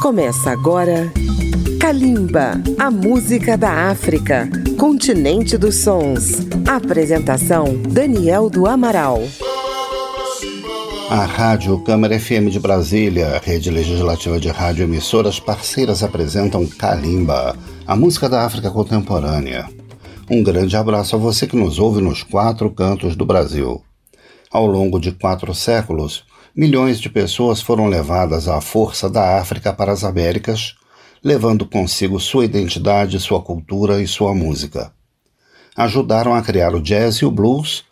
Começa agora Kalimba, a música da África, continente dos sons. Apresentação Daniel do Amaral. A Rádio Câmara FM de Brasília, rede legislativa de rádio emissoras parceiras apresentam Kalimba, a música da África contemporânea. Um grande abraço a você que nos ouve nos quatro cantos do Brasil. Ao longo de quatro séculos, milhões de pessoas foram levadas à força da África para as Américas, levando consigo sua identidade, sua cultura e sua música. Ajudaram a criar o jazz e o blues,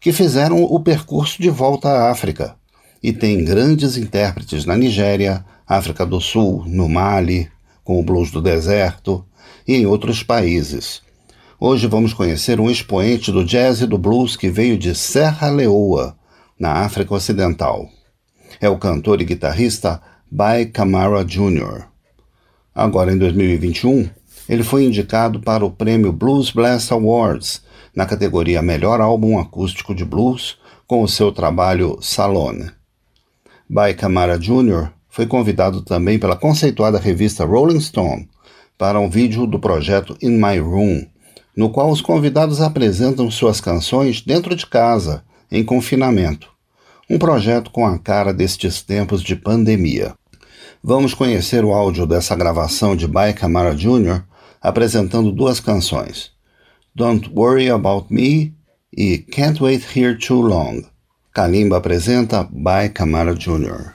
que fizeram o percurso de volta à África, e tem grandes intérpretes na Nigéria, África do Sul, no Mali, com o blues do deserto, e em outros países. Hoje vamos conhecer um expoente do jazz e do blues que veio de Serra Leoa, na África Ocidental é o cantor e guitarrista Bai Kamara Jr. Agora, em 2021, ele foi indicado para o prêmio Blues Blast Awards na categoria Melhor Álbum Acústico de Blues com o seu trabalho Salone. Bai Kamara Jr. foi convidado também pela conceituada revista Rolling Stone para um vídeo do projeto In My Room, no qual os convidados apresentam suas canções dentro de casa, em confinamento um projeto com a cara destes tempos de pandemia. Vamos conhecer o áudio dessa gravação de Bai Camara Jr. apresentando duas canções: Don't Worry About Me e Can't Wait Here Too Long. Kalimba apresenta Bai Camara Jr.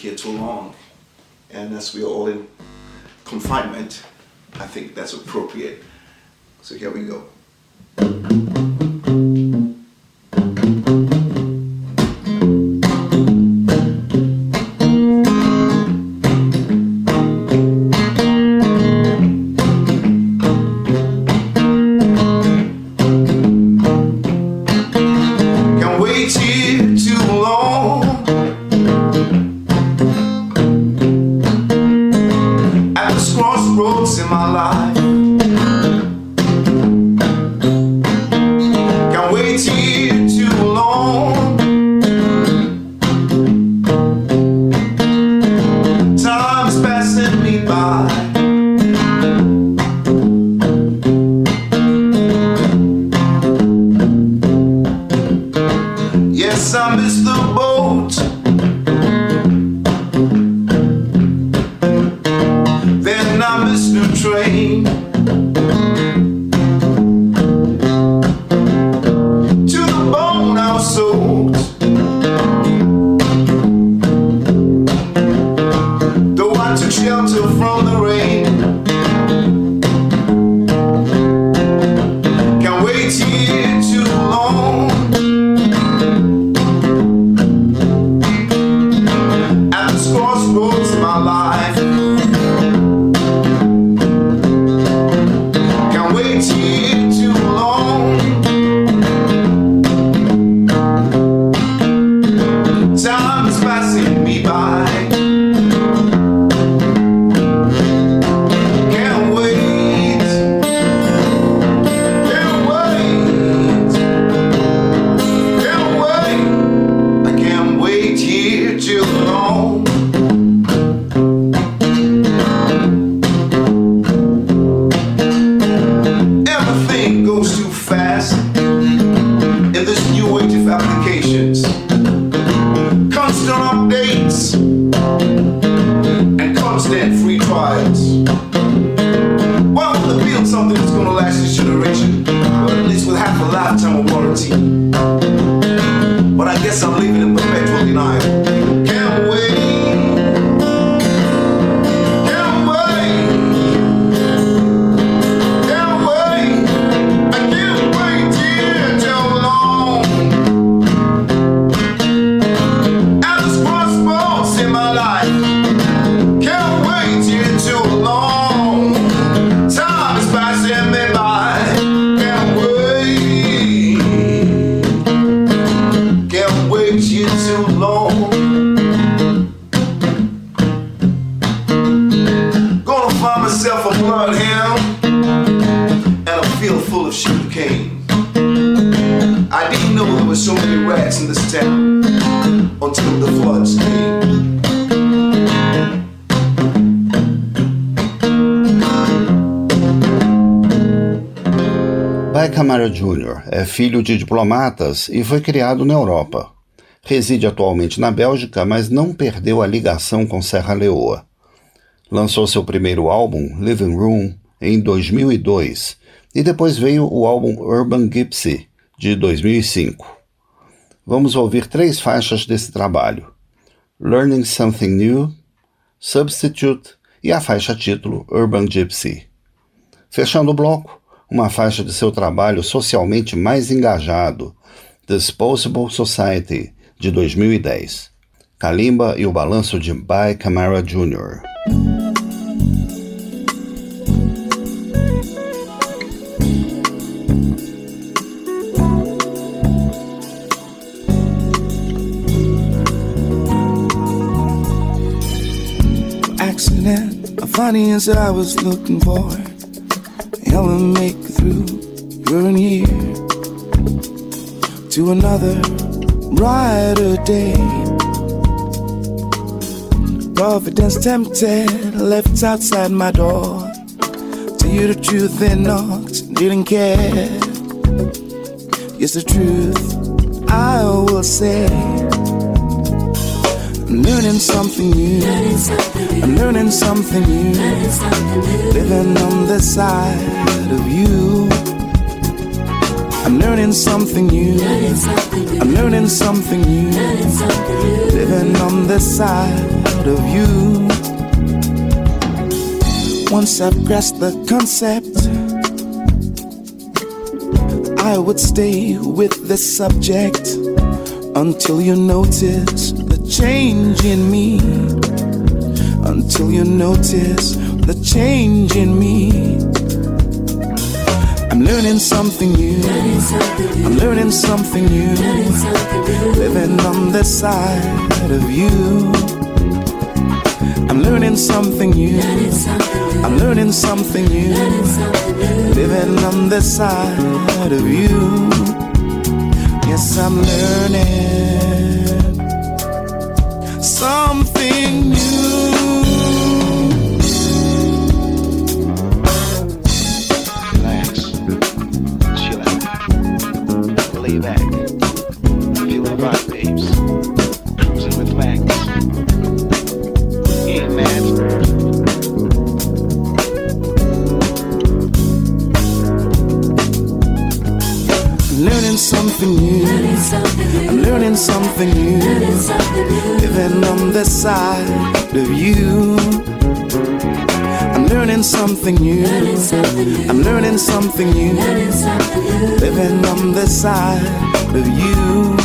Here Too Long. And as we are all in confinement, I think that's appropriate. So here we go. Filho de diplomatas e foi criado na Europa. Reside atualmente na Bélgica, mas não perdeu a ligação com Serra Leoa. Lançou seu primeiro álbum, Living Room, em 2002, e depois veio o álbum Urban Gypsy, de 2005. Vamos ouvir três faixas desse trabalho: Learning Something New, Substitute e a faixa título Urban Gypsy. Fechando o bloco, uma faixa de seu trabalho socialmente mais engajado, Disposable Society, de 2010. Kalimba e o balanço de By Camara Jr. Accident, funny answer I was looking for. Hell make through your year to another brighter day. Providence tempted, left outside my door. Tell you the truth, they knocked, didn't care. Yes, the truth, I will say. I'm learning something new. I'm learning something new. Living on the side of you. I'm learning something new. I'm learning something new. Living on the side of you. Once I've grasped the concept, I would stay with the subject until you notice the change in me. Until you notice the change in me. I'm learning something new. I'm learning something new. Living on the side of you. I'm learning something new. I'm learning something new. Living on the side of you. Yes, I'm learning something new. Relax, chill out, lay back, feeling right, babes, cruising with Max. Yeah, man. Learning something new. I'm learning something new. Living on the side of you. I'm learning something new. I'm learning something new. Living on the side of you.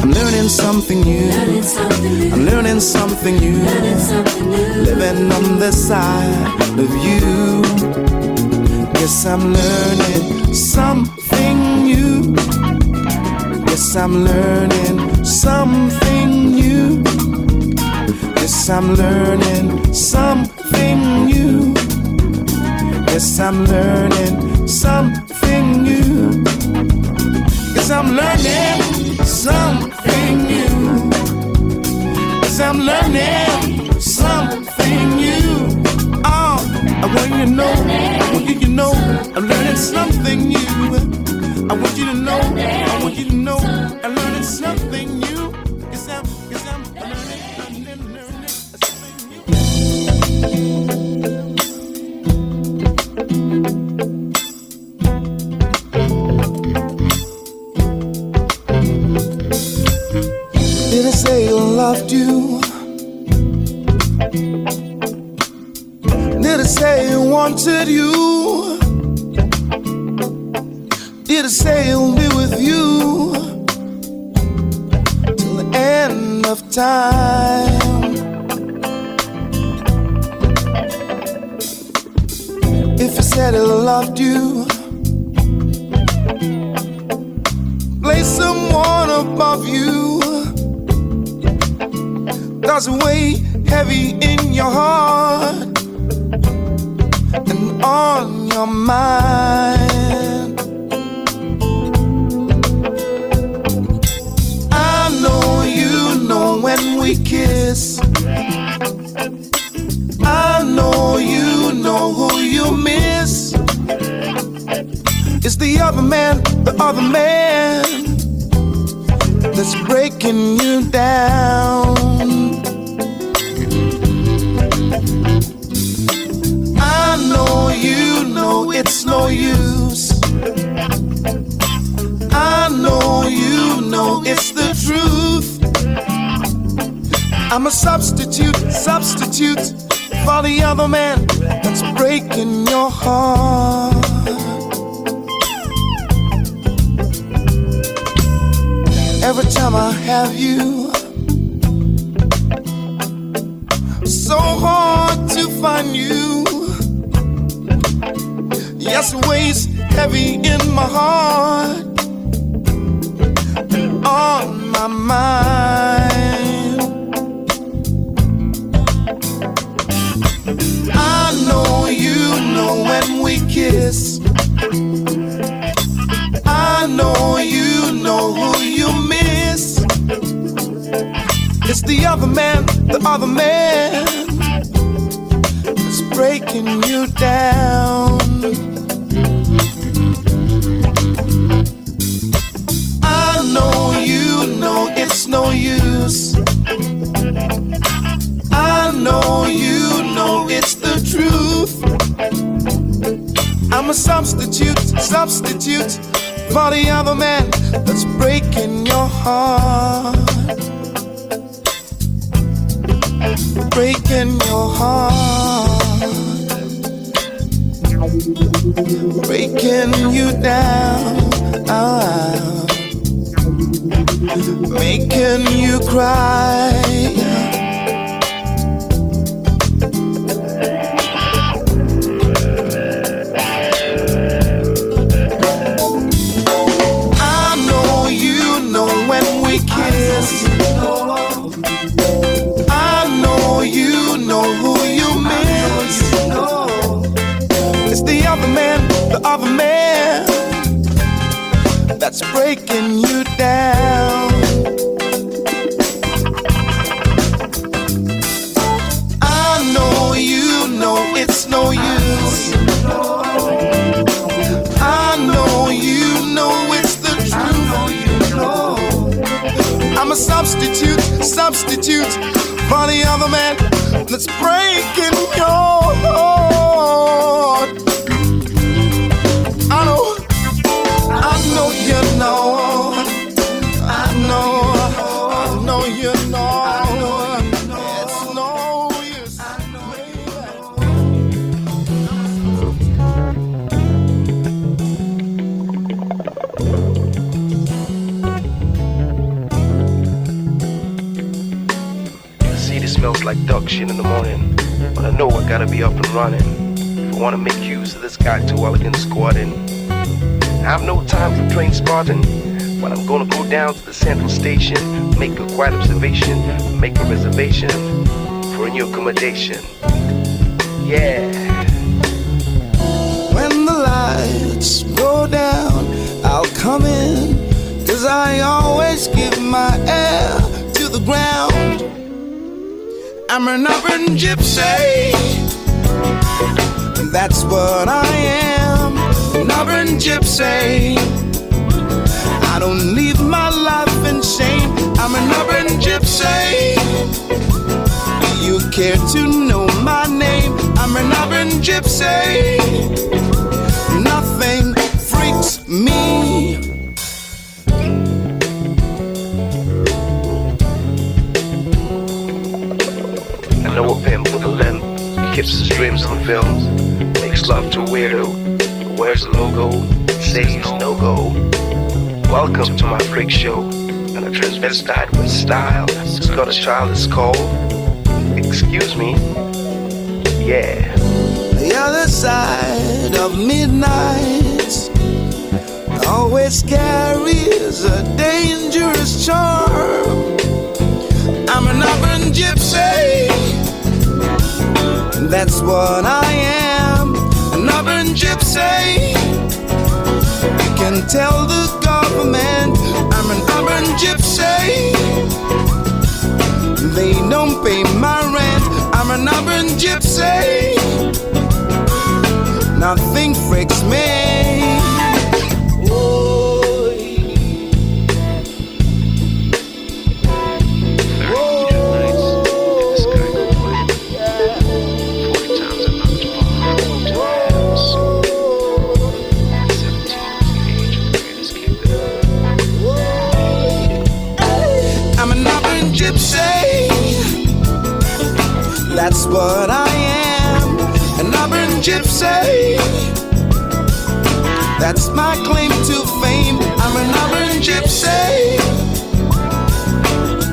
I'm learning something new. I'm learning something new. Living on the side of you. Yes, I'm learning something. Yes, I'm learning something new. Yes, I'm learning something new. Yes, I'm learning something new. Yes, I'm learning something new. Yes, I'm learning something new. Oh, I want you to know, I want you to know, I'm learning something new. I want you to know, I want you to know, I'm learning something It weighs heavy in my heart and on my mind. I know you know when we kiss. I know you know who you miss. It's the other man, the other man breaking you down. Know you know it's the truth. I'm a substitute, substitute for the other man that's breaking your heart. Breaking your heart. Breaking you down. Oh, making you cry. Breaking you down. I know you know it's no use. I know you know it's the truth. I'm a substitute, substitute for the other man that's breaking your know I gotta be up and running. If I wanna make use of this guy too again squatting. I have no time for train spotting. But I'm gonna go down to the central station, make a quiet observation, make a reservation for a new accommodation. Yeah. When the lights go down, I'll come in. Cause I always give my air to the ground. I'm an urban gypsy. That's what I am, an urban gypsy. I don't leave my life in shame. I'm an urban gypsy. Do you care to know my name? I'm an urban gypsy. Nothing freaks me a pimp with a limp. His dreams on films. Makes love to weirdo. Wears a logo. Says no go. Welcome to my freak show. And a transvestite with style. Who's got a child that's cold. Excuse me. Yeah. The other side of midnight always carries a dangerous charm. I'm an urban gypsy. That's what I am, an urban gypsy. You can tell the government I'm an urban gypsy. They don't pay my rent, I'm an urban gypsy. Nothing freaks me. What I am, an urban gypsy. That's my claim to fame. I'm an urban gypsy.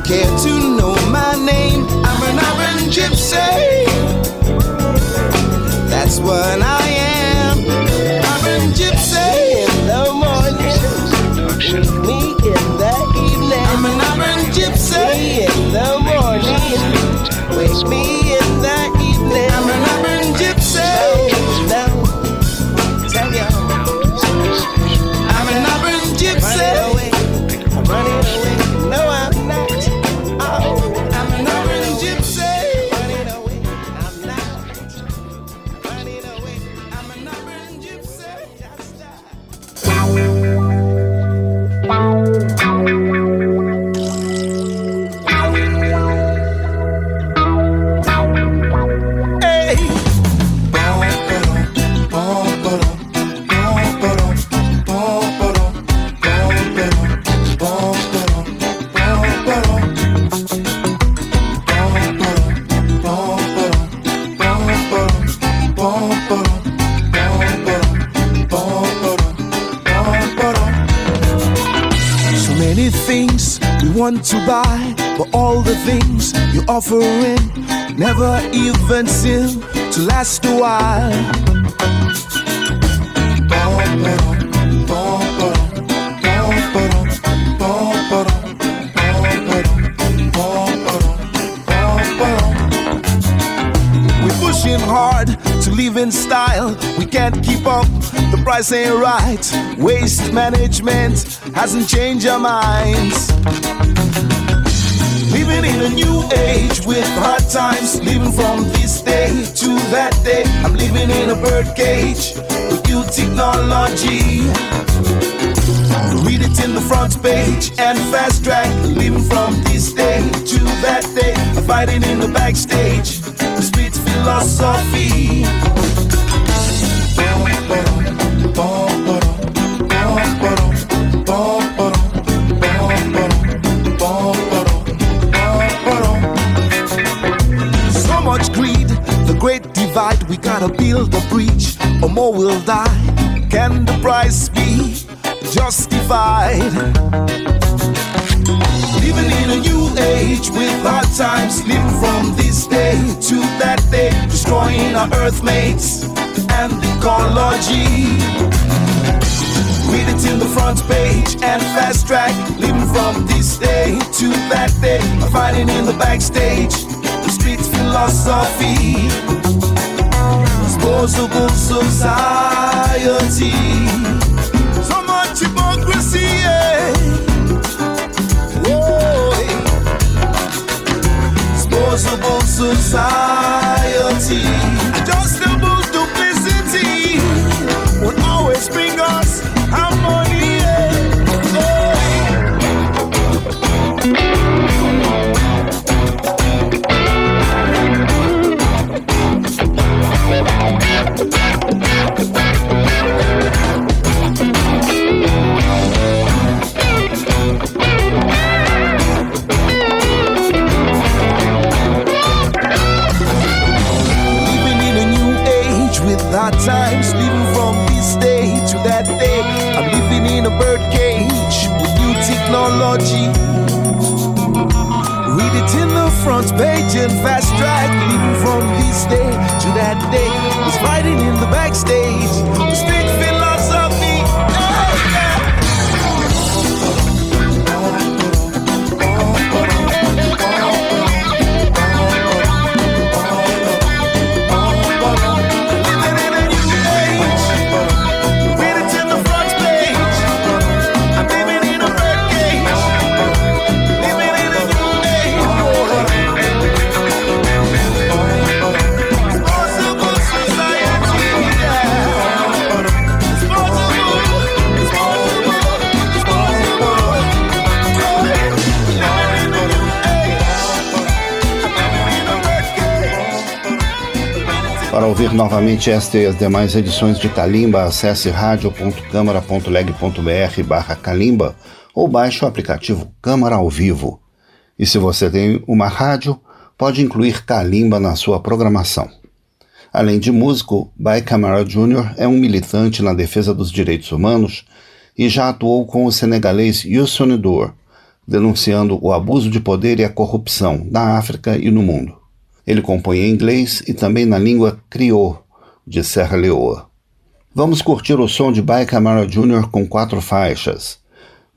Care to know my name? I'm an urban gypsy. That's what I am, urban gypsy. In the morning, me in the evening. I'm an urban gypsy. In the morning, wake me. Offering never even seem to last a while. We're pushing hard to live in style. We can't keep up, the price ain't right. Waste management hasn't changed our minds. Living in a new age with hard times, living from this day to that day. I'm living in a bird cage with new technology. Read it in the front page and fast track. Living from this day to that day. I'm fighting in the backstage. The street philosophy. Gotta build a breach, or more will die. Can the price be justified? Living in a new age with hard times, living from this day to that day, destroying our earth mates and ecology. Read it in the front page and fast track, living from this day to that day, fighting in the backstage, the street philosophy. Disposable society, so much hypocrisy. Yeah. Disposable society, adjustable duplicity front page and fast track, living from this day to that day. Was fighting in the backstage, the street ouvir novamente esta e as demais edições de Kalimba, acesse radio.câmara.leg.br barra Kalimba ou baixe o aplicativo Câmara ao Vivo. E se você tem uma rádio, pode incluir Kalimba na sua programação. Além de músico, Bai Camara Jr. é um militante na defesa dos direitos humanos e já atuou com o senegalês Youssou N'Dour, denunciando o abuso de poder e a corrupção na África e no mundo. Ele compõe em inglês e também na língua criou de Serra Leoa. Vamos curtir o som de Bai Camara Jr. com quatro faixas,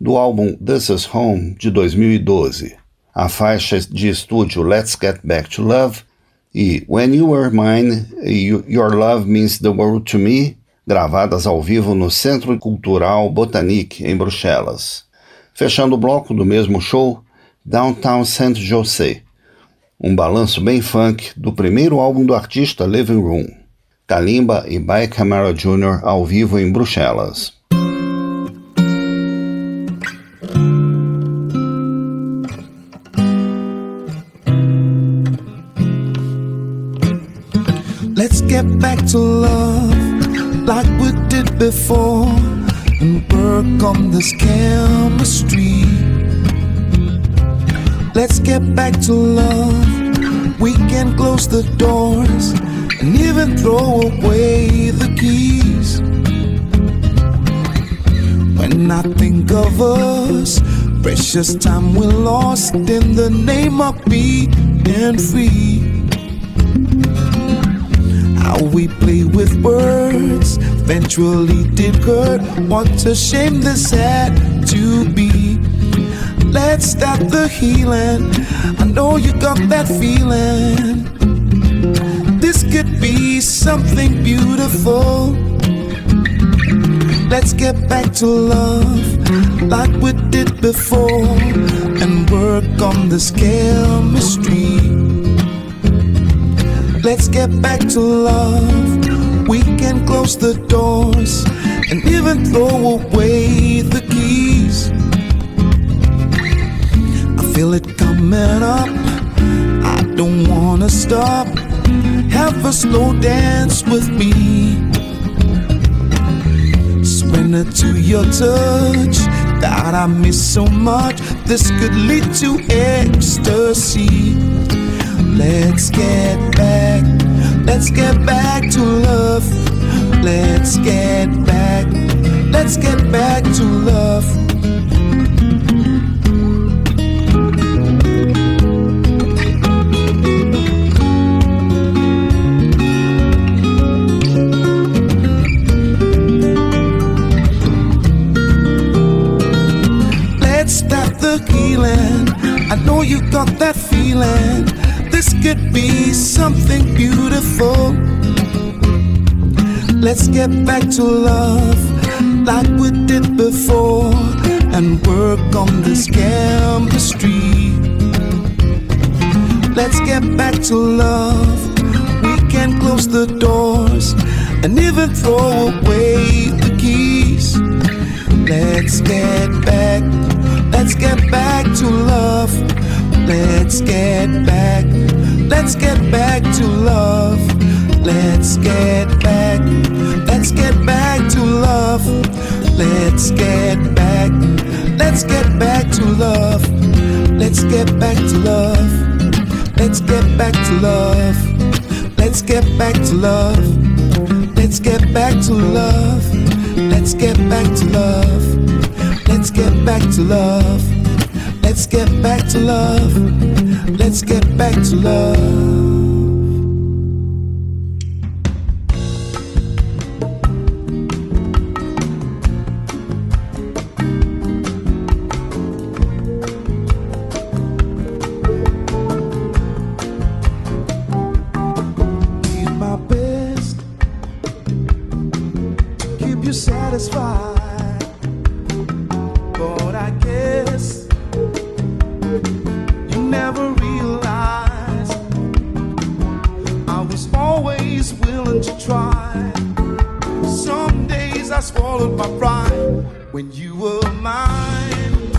do álbum This Is Home de 2012. A faixa de estúdio Let's Get Back to Love e When You Were Mine, You- Your Love Means the World to Me, gravadas ao vivo no Centro Cultural Botanique, em Bruxelas. Fechando o bloco do mesmo show, Downtown Saint José, um balanço bem funk do primeiro álbum do artista Living Room. Kalimba e Bai Camara Jr. ao vivo em Bruxelas. The doors and even throw away the keys. When I think of us, precious time we lost in the name of being free. How we play with words eventually did hurt. What a shame this had to be. Let's start the healing. I know you got that feeling. Could be something beautiful. Let's get back to love like we did before and work on this chemistry. Let's get back to love. We can close the doors and even throw away the keys. I feel it coming up. I don't wanna stop have a slow dance with me. Surrender to your touch that I miss so much. This could lead to ecstasy. Let's get back, let's get back to love. Let's get back, let's get back to love. Know you got that feeling. This could be something beautiful. Let's get back to love like we did before and work on this chemistry. Let's get back to love. We can close the doors and even throw away the keys. Let's get back Let's get back to love. Let's get back. Let's get back to love. Let's get back. Let's get back to love. Let's get back. Let's get back to love. Let's get back to love. Let's get back to love. Let's get back to love. Let's get back to love. Let's get back to love. Get back to love. Let's get back to love. Let's get back to love. swallowed my pride when you were mine.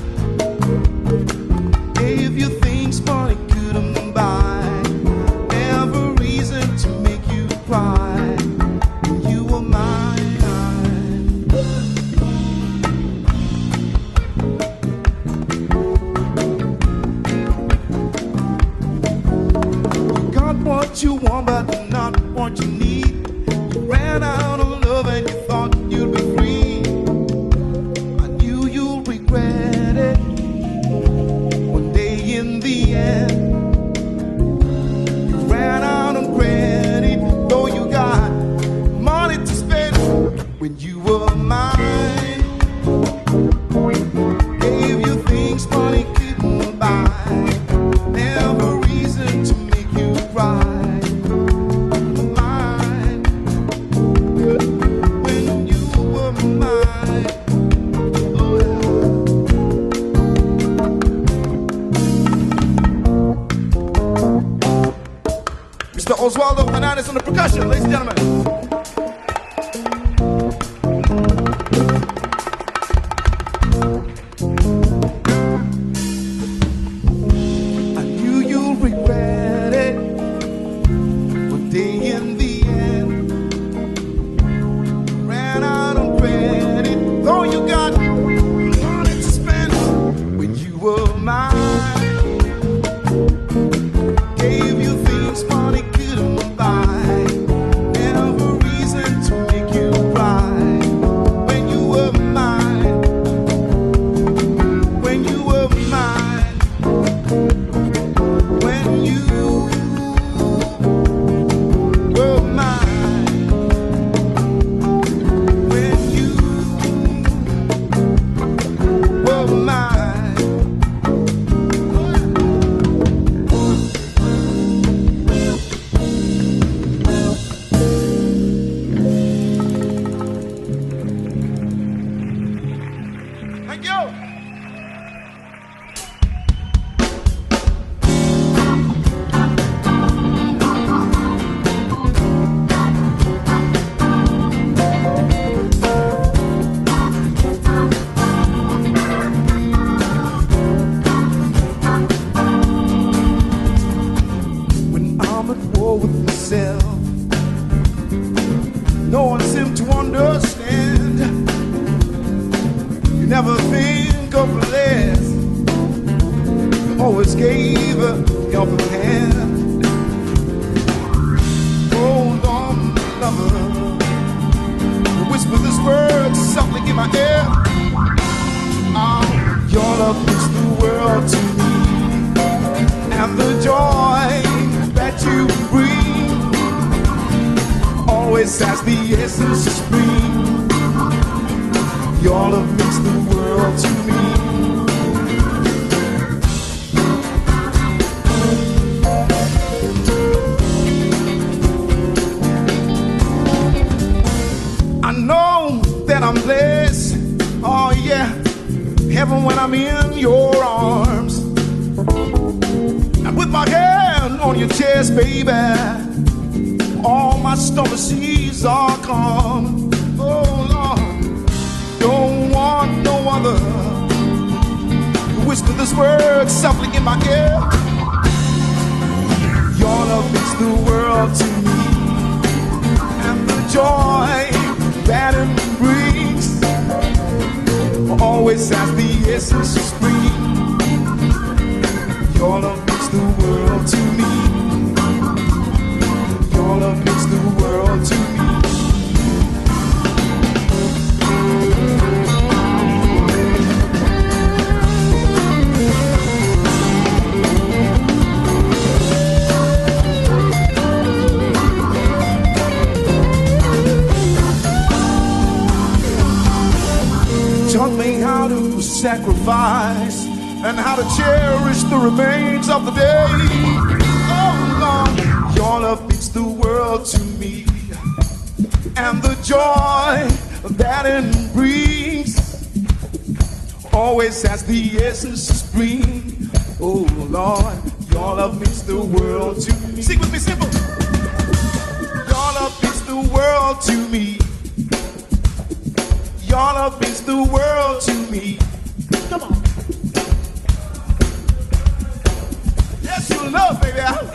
love, baby.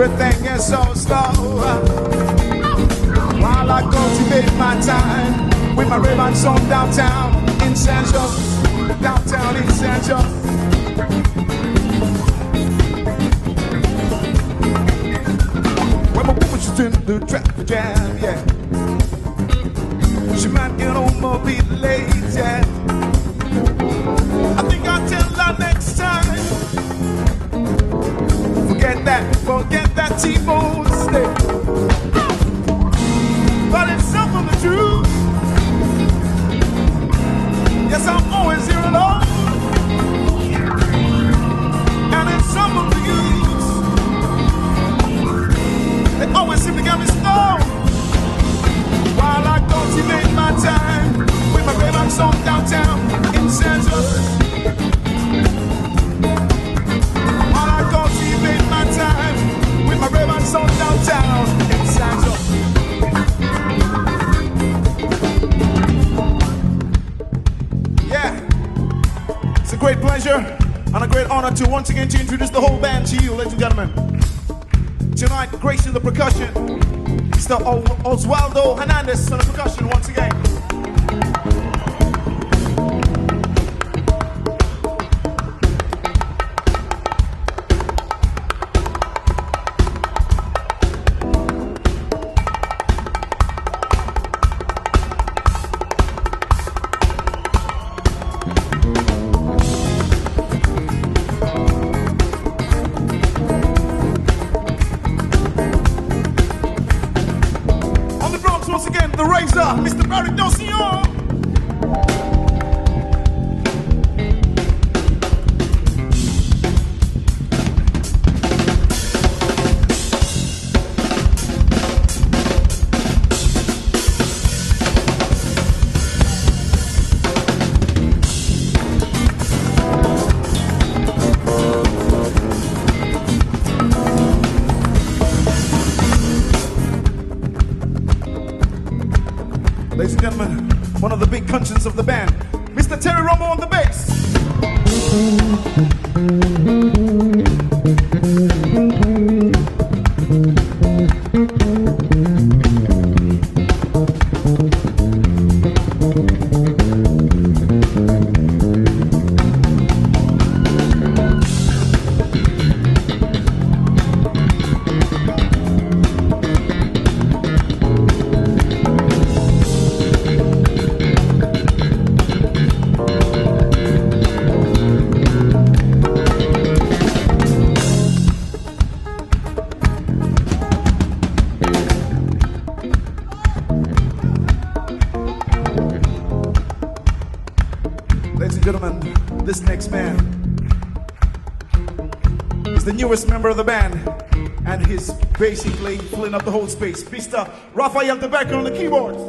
everything is so slow. While I cultivate my time with my ribbon song downtown in Sancho, downtown in Sancho. When my woman she's in the traffic jam, yeah. She might get home or be late, yeah. I think I'll tell her next time forget that, forget that T-bone steak. But it's some of the truth. Yes, I'm always here alone. And it's some of the use. They always seem to get me stoned. While I go, she made my time. With my red on song downtown in San Jose. It's a great pleasure and a great honor to once again to introduce the whole band to you, ladies and gentlemen. Tonight, Grace in the percussion, Mr. Oswaldo Hernandez on the percussion. Once again. Member of the band, and he's basically filling up the whole space. Mr. Rafael Tobacco on the keyboards.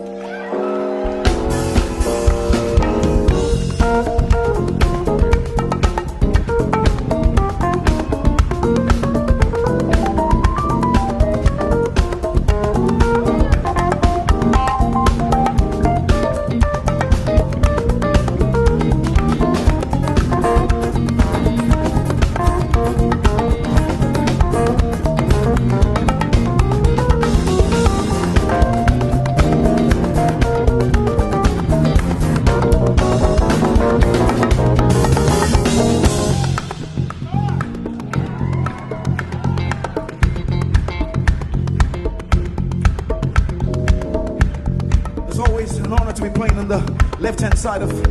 Side of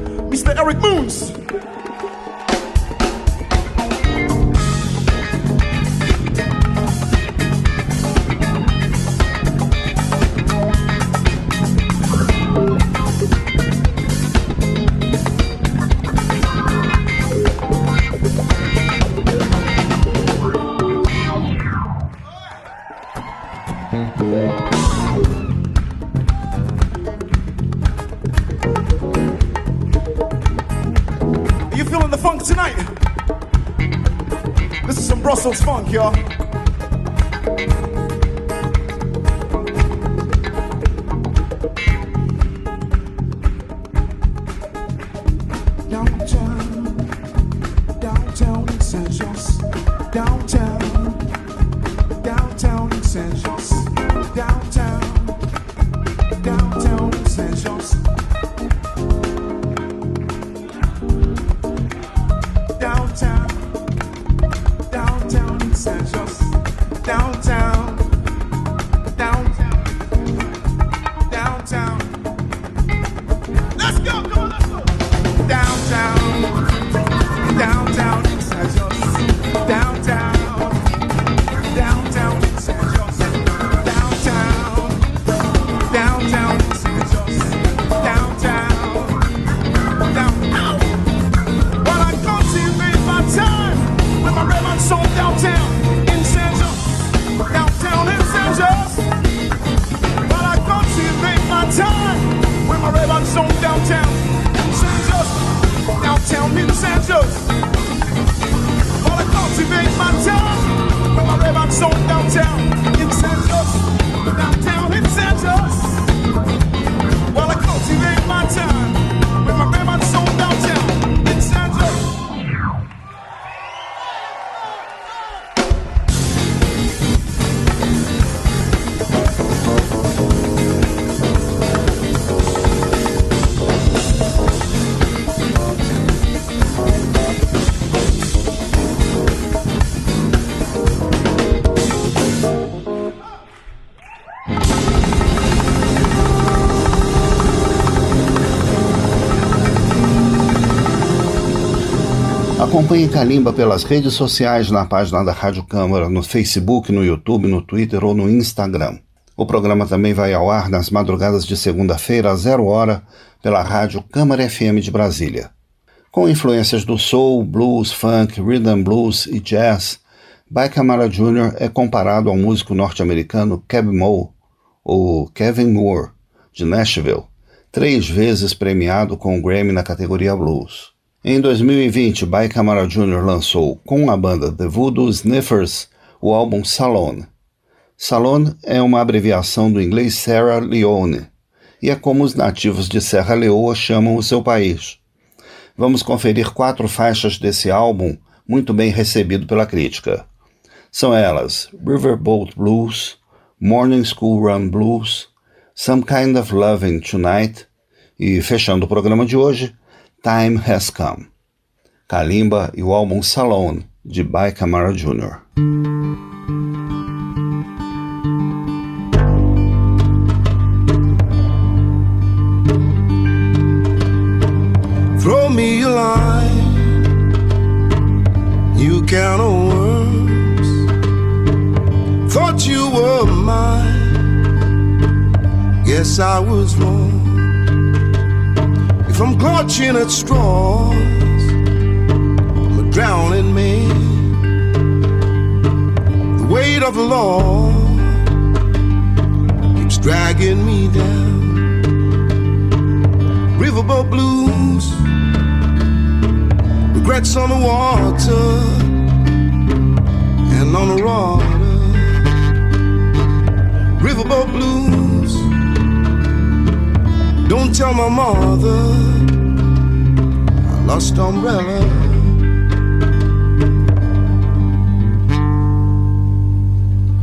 I Acompanhe Calimba pelas redes sociais na página da Rádio Câmara, no Facebook, no YouTube, no Twitter ou no Instagram. O programa também vai ao ar nas madrugadas de segunda-feira, às zero hora, pela Rádio Câmara FM de Brasília. Com influências do soul, blues, funk, rhythm blues e jazz, By Camara Jr. é comparado ao músico norte-americano Keb Mo, ou Kevin Moore, de Nashville, três vezes premiado com o Grammy na categoria blues. Em 2020, By Camara Jr. lançou, com a banda The Voodoo Sniffers, o álbum Salon. Salon é uma abreviação do inglês Sierra Leone, e é como os nativos de Serra Leoa chamam o seu país. Vamos conferir quatro faixas desse álbum, muito bem recebido pela crítica. São elas Riverboat Blues, Morning School Run Blues, Some Kind of Loving Tonight e, fechando o programa de hoje, Time Has Come. Kalimba e o álbum Salon, de By Camara Jr. Throw me a line, you count on worms. Thought you were mine, guess I was wrong. I'm clutching at straws, a drowning man. The weight of the law keeps dragging me down. Riverboat blues, regrets on the water and on the water. Riverboat blues. Don't tell my mother I lost umbrella.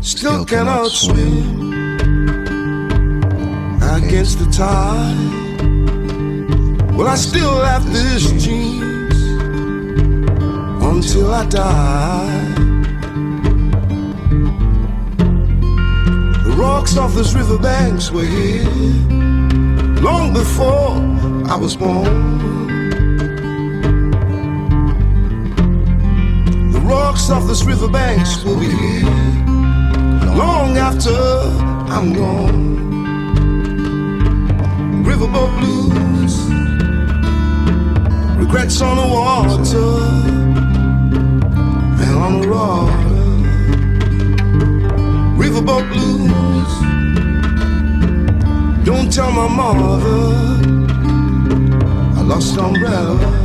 Still cannot swim against the tide. Well, I still have this jeans until I die. The rocks off this riverbanks were here long before I was born. The rocks of this riverbanks will be here long after I'm gone. Riverboat blues, regrets on the water and on the water. Riverboat blues. Don't tell my mother I lost umbrella.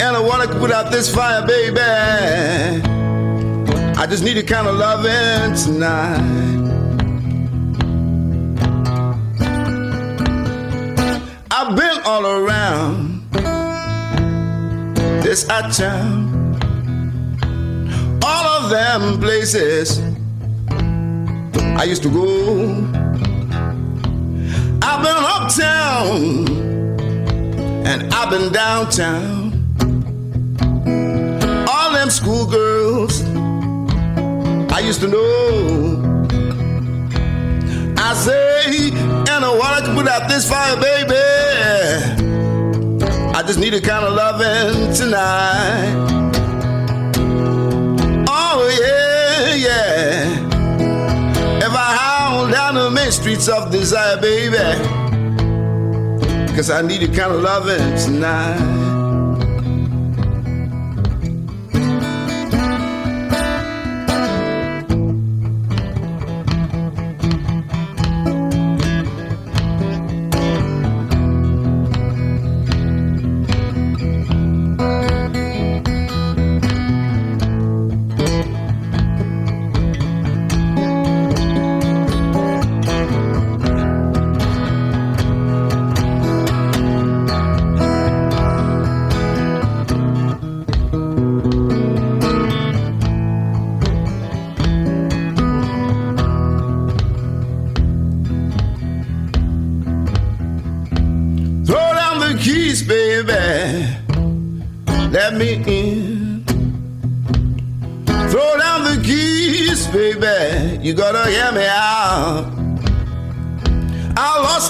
and I wanna put out this fire, baby. I just need a kind of loving tonight. I've been all around this town all of them places I used to go. I've been uptown and I've been downtown. Schoolgirls I used to know. I say, and I wanna put out this fire, baby. I just need a kind of loving tonight. Oh, yeah, yeah. If I howl down the main streets of desire, baby, cause I need a kind of loving tonight.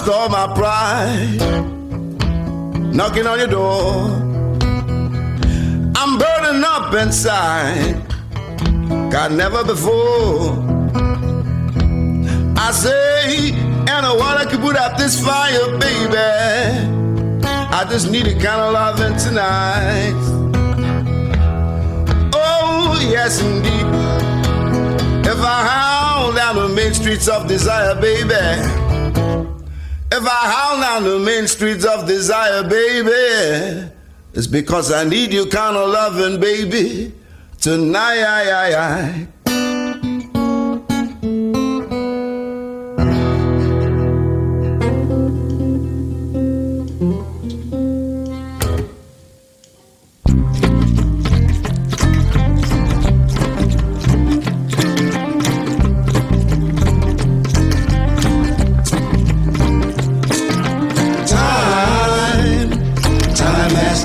All my pride. Knocking on your door. I'm burning up inside. God, never before. I say, and I wanna put out this fire, baby. I just need a kind of loving tonight. Oh, yes, indeed. If I howl down the main streets of desire, baby. If I howl down the main streets of desire, baby. It's because I need you kind of loving, baby. Tonight.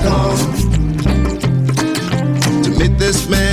gone to meet this man.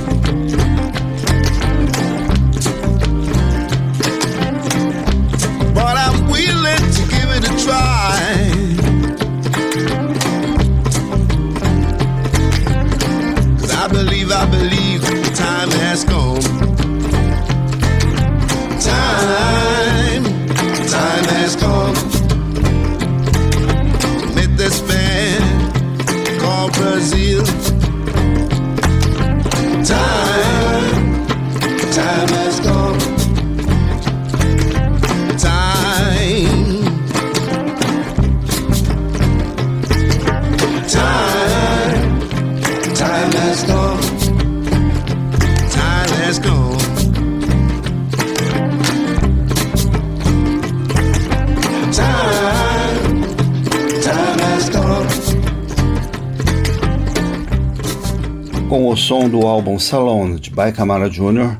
som do álbum Salon de Baicamara Jr.,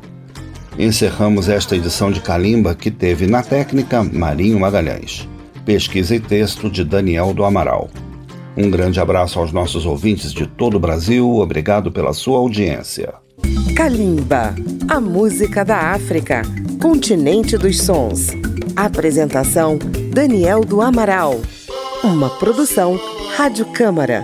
encerramos esta edição de Calimba que teve na técnica Marinho Magalhães. Pesquisa e texto de Daniel do Amaral. Um grande abraço aos nossos ouvintes de todo o Brasil, obrigado pela sua audiência. Kalimba, a música da África, continente dos sons. Apresentação: Daniel do Amaral. Uma produção Rádio Câmara